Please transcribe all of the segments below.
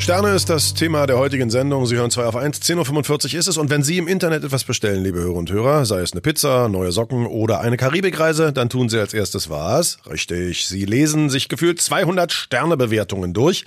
Sterne ist das Thema der heutigen Sendung. Sie hören 2 auf 1. 10.45 Uhr ist es. Und wenn Sie im Internet etwas bestellen, liebe Hörer und Hörer, sei es eine Pizza, neue Socken oder eine Karibikreise, dann tun Sie als erstes was? Richtig. Sie lesen sich gefühlt 200 Sternebewertungen durch.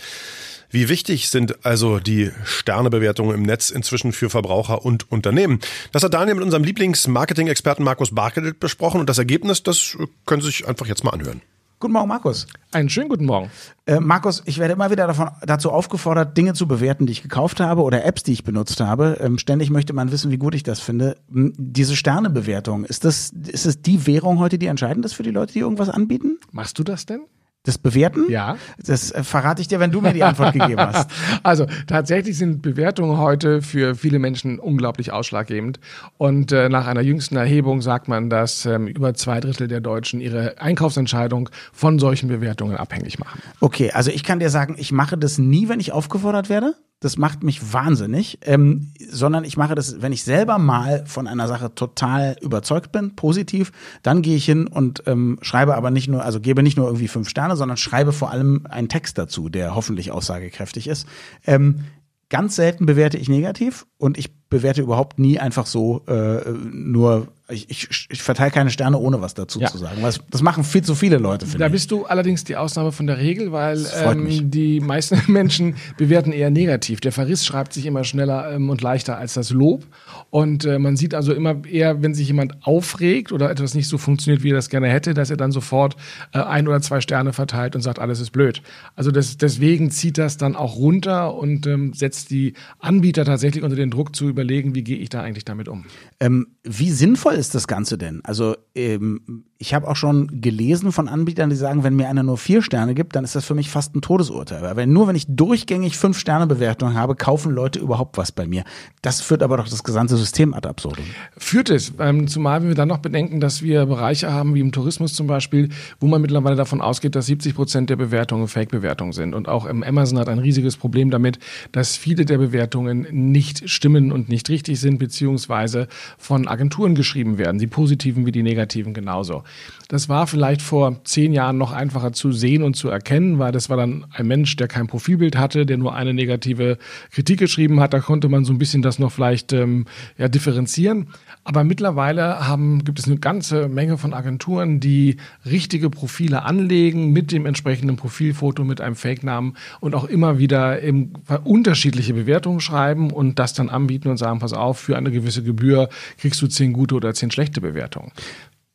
Wie wichtig sind also die Sternebewertungen im Netz inzwischen für Verbraucher und Unternehmen? Das hat Daniel mit unserem Lieblings-Marketing-Experten Markus Barkelet besprochen und das Ergebnis, das können Sie sich einfach jetzt mal anhören. Guten Morgen, Markus. Einen schönen guten Morgen. Äh, Markus, ich werde immer wieder davon, dazu aufgefordert, Dinge zu bewerten, die ich gekauft habe oder Apps, die ich benutzt habe. Ähm, ständig möchte man wissen, wie gut ich das finde. Hm, diese Sternebewertung, ist das, ist das die Währung heute, die entscheidend ist für die Leute, die irgendwas anbieten? Machst du das denn? Das Bewerten? Ja. Das äh, verrate ich dir, wenn du mir die Antwort gegeben hast. Also tatsächlich sind Bewertungen heute für viele Menschen unglaublich ausschlaggebend. Und äh, nach einer jüngsten Erhebung sagt man, dass ähm, über zwei Drittel der Deutschen ihre Einkaufsentscheidung von solchen Bewertungen abhängig machen. Okay, also ich kann dir sagen, ich mache das nie, wenn ich aufgefordert werde. Das macht mich wahnsinnig, ähm, sondern ich mache das, wenn ich selber mal von einer Sache total überzeugt bin, positiv, dann gehe ich hin und ähm, schreibe aber nicht nur, also gebe nicht nur irgendwie fünf Sterne, sondern schreibe vor allem einen Text dazu, der hoffentlich aussagekräftig ist. Ähm, ganz selten bewerte ich negativ und ich bewerte überhaupt nie einfach so äh, nur ich, ich, ich verteile keine Sterne, ohne was dazu ja. zu sagen. Das, das machen viel zu viele Leute, Da bist du allerdings die Ausnahme von der Regel, weil ähm, die meisten Menschen bewerten eher negativ. Der Verriss schreibt sich immer schneller ähm, und leichter als das Lob. Und äh, man sieht also immer eher, wenn sich jemand aufregt oder etwas nicht so funktioniert, wie er das gerne hätte, dass er dann sofort äh, ein oder zwei Sterne verteilt und sagt, alles ist blöd. Also das, deswegen zieht das dann auch runter und ähm, setzt die Anbieter tatsächlich unter den Druck zu überlegen, wie gehe ich da eigentlich damit um. Ähm, wie sinnvoll ist das Ganze denn? Also ähm, ich habe auch schon gelesen von Anbietern, die sagen, wenn mir einer nur vier Sterne gibt, dann ist das für mich fast ein Todesurteil. Weil nur wenn ich durchgängig fünf Sterne Bewertung habe, kaufen Leute überhaupt was bei mir. Das führt aber doch das gesamte System ad absurdum. Führt es, ähm, zumal wenn wir dann noch bedenken, dass wir Bereiche haben, wie im Tourismus zum Beispiel, wo man mittlerweile davon ausgeht, dass 70 Prozent der Bewertungen Fake-Bewertungen sind. Und auch Amazon hat ein riesiges Problem damit, dass viele der Bewertungen nicht stimmen und nicht richtig sind, beziehungsweise von Agenturen geschrieben werden. Die positiven wie die negativen genauso. Das war vielleicht vor zehn Jahren noch einfacher zu sehen und zu erkennen, weil das war dann ein Mensch, der kein Profilbild hatte, der nur eine negative Kritik geschrieben hat. Da konnte man so ein bisschen das noch vielleicht ähm, ja, differenzieren. Aber mittlerweile haben, gibt es eine ganze Menge von Agenturen, die richtige Profile anlegen mit dem entsprechenden Profilfoto, mit einem Fake-Namen und auch immer wieder eben unterschiedliche Bewertungen schreiben und das dann anbieten und sagen, pass auf, für eine gewisse Gebühr kriegst du zehn gute oder zehn schlechte Bewertungen.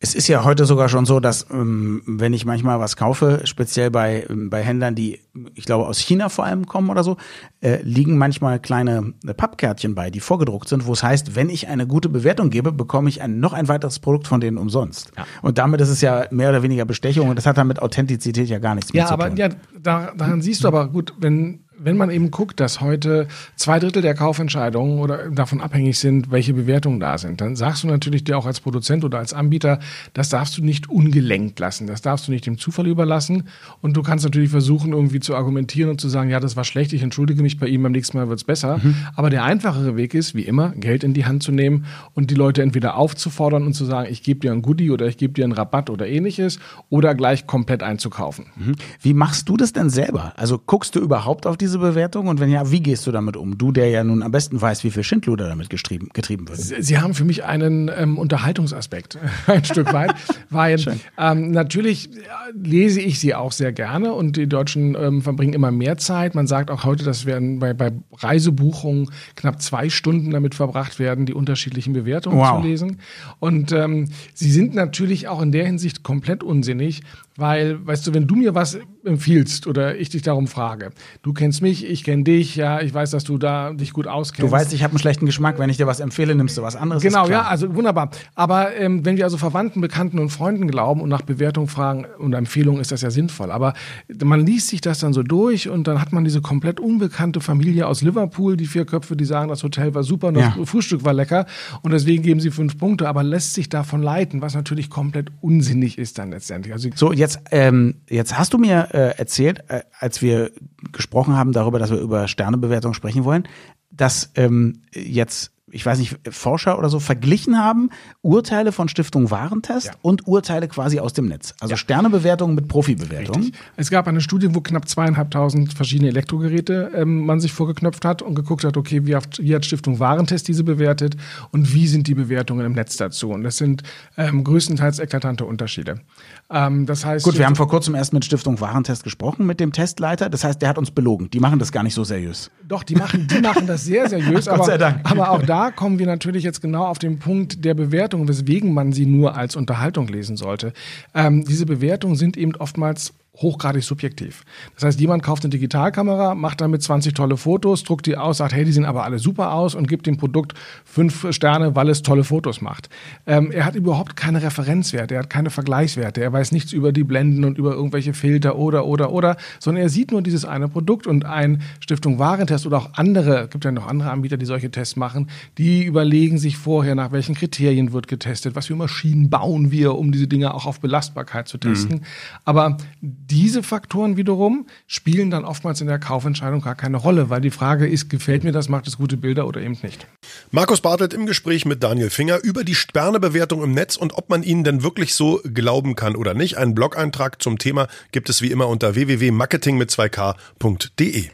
Es ist ja heute sogar schon so, dass ähm, wenn ich manchmal was kaufe, speziell bei, ähm, bei Händlern, die, ich glaube, aus China vor allem kommen oder so, äh, liegen manchmal kleine äh, Pappkärtchen bei, die vorgedruckt sind, wo es heißt, wenn ich eine gute Bewertung gebe, bekomme ich ein, noch ein weiteres Produkt von denen umsonst. Ja. Und damit ist es ja mehr oder weniger Bestechung und das hat dann mit Authentizität ja gar nichts mehr ja, zu tun. Ja, aber daran siehst du aber gut, wenn wenn man eben guckt, dass heute zwei Drittel der Kaufentscheidungen oder davon abhängig sind, welche Bewertungen da sind, dann sagst du natürlich dir auch als Produzent oder als Anbieter, das darfst du nicht ungelenkt lassen, das darfst du nicht dem Zufall überlassen und du kannst natürlich versuchen, irgendwie zu argumentieren und zu sagen, ja, das war schlecht, ich entschuldige mich bei ihm, beim nächsten Mal wird's besser. Mhm. Aber der einfachere Weg ist, wie immer, Geld in die Hand zu nehmen und die Leute entweder aufzufordern und zu sagen, ich gebe dir ein Goodie oder ich gebe dir einen Rabatt oder ähnliches oder gleich komplett einzukaufen. Mhm. Wie machst du das denn selber? Also guckst du überhaupt auf die diese Bewertung? Und wenn ja, wie gehst du damit um? Du, der ja nun am besten weiß, wie viel Schindluder damit getrieben, getrieben wird. Sie, Sie haben für mich einen ähm, Unterhaltungsaspekt, ein Stück weit, weil ähm, natürlich lese ich sie auch sehr gerne und die Deutschen ähm, verbringen immer mehr Zeit. Man sagt auch heute, dass werden bei, bei Reisebuchungen knapp zwei Stunden damit verbracht werden, die unterschiedlichen Bewertungen wow. zu lesen. Und ähm, sie sind natürlich auch in der Hinsicht komplett unsinnig, weil, weißt du, wenn du mir was empfiehlst oder ich dich darum frage, du kennst mich, ich kenne dich, ja, ich weiß, dass du da dich gut auskennst. Du weißt, ich habe einen schlechten Geschmack, wenn ich dir was empfehle, nimmst du was anderes. Genau, ja, also wunderbar. Aber ähm, wenn wir also Verwandten, Bekannten und Freunden glauben und nach Bewertung fragen und Empfehlungen, ist das ja sinnvoll. Aber man liest sich das dann so durch und dann hat man diese komplett unbekannte Familie aus Liverpool, die vier Köpfe, die sagen, das Hotel war super und das ja. Frühstück war lecker und deswegen geben sie fünf Punkte, aber lässt sich davon leiten, was natürlich komplett unsinnig ist dann letztendlich. Also so, jetzt jetzt, ähm, jetzt hast du mir äh, erzählt, äh, als wir gesprochen haben darüber, dass wir über Sternebewertung sprechen wollen, dass ähm, jetzt ich weiß nicht, Forscher oder so verglichen haben, Urteile von Stiftung Warentest Ja. und Urteile quasi aus dem Netz. Also Sternebewertungen mit Profibewertungen. Es gab eine Studie, wo knapp zweieinhalbtausend verschiedene Elektrogeräte ähm, man sich vorgeknöpft hat und geguckt hat, okay, wie, hat- wie hat Stiftung Warentest diese bewertet und wie sind die Bewertungen im Netz dazu? Und das sind ähm, größtenteils eklatante Unterschiede. Ähm, das heißt, Gut, wir haben vor kurzem erst mit Stiftung Warentest gesprochen, mit dem Testleiter. Das heißt, der hat uns belogen. Die machen das gar nicht so seriös. Doch, die machen, die machen das sehr seriös, Gott aber, sei Dank. aber auch da kommen wir natürlich jetzt genau auf den Punkt der Bewertung, weswegen man sie nur als Unterhaltung lesen sollte. Ähm, diese Bewertungen sind eben oftmals hochgradig subjektiv. Das heißt, jemand kauft eine Digitalkamera, macht damit 20 tolle Fotos, druckt die aus, sagt, hey, die sehen aber alle super aus und gibt dem Produkt fünf Sterne, weil es tolle Fotos macht. Ähm, er hat überhaupt keine Referenzwerte, er hat keine Vergleichswerte, er weiß nichts über die Blenden und über irgendwelche Filter oder, oder, oder, sondern er sieht nur dieses eine Produkt und ein Stiftung Warentest oder auch andere, gibt ja noch andere Anbieter, die solche Tests machen, die überlegen sich vorher, nach welchen Kriterien wird getestet, was für Maschinen bauen wir, um diese Dinge auch auf Belastbarkeit zu testen. Aber diese Faktoren wiederum spielen dann oftmals in der Kaufentscheidung gar keine Rolle, weil die Frage ist, gefällt mir das, macht es gute Bilder oder eben nicht. Markus Bartelt im Gespräch mit Daniel Finger über die Sternebewertung im Netz und ob man ihnen denn wirklich so glauben kann oder nicht. Einen Blog-Eintrag zum Thema gibt es wie immer unter www.marketing mit 2k.de.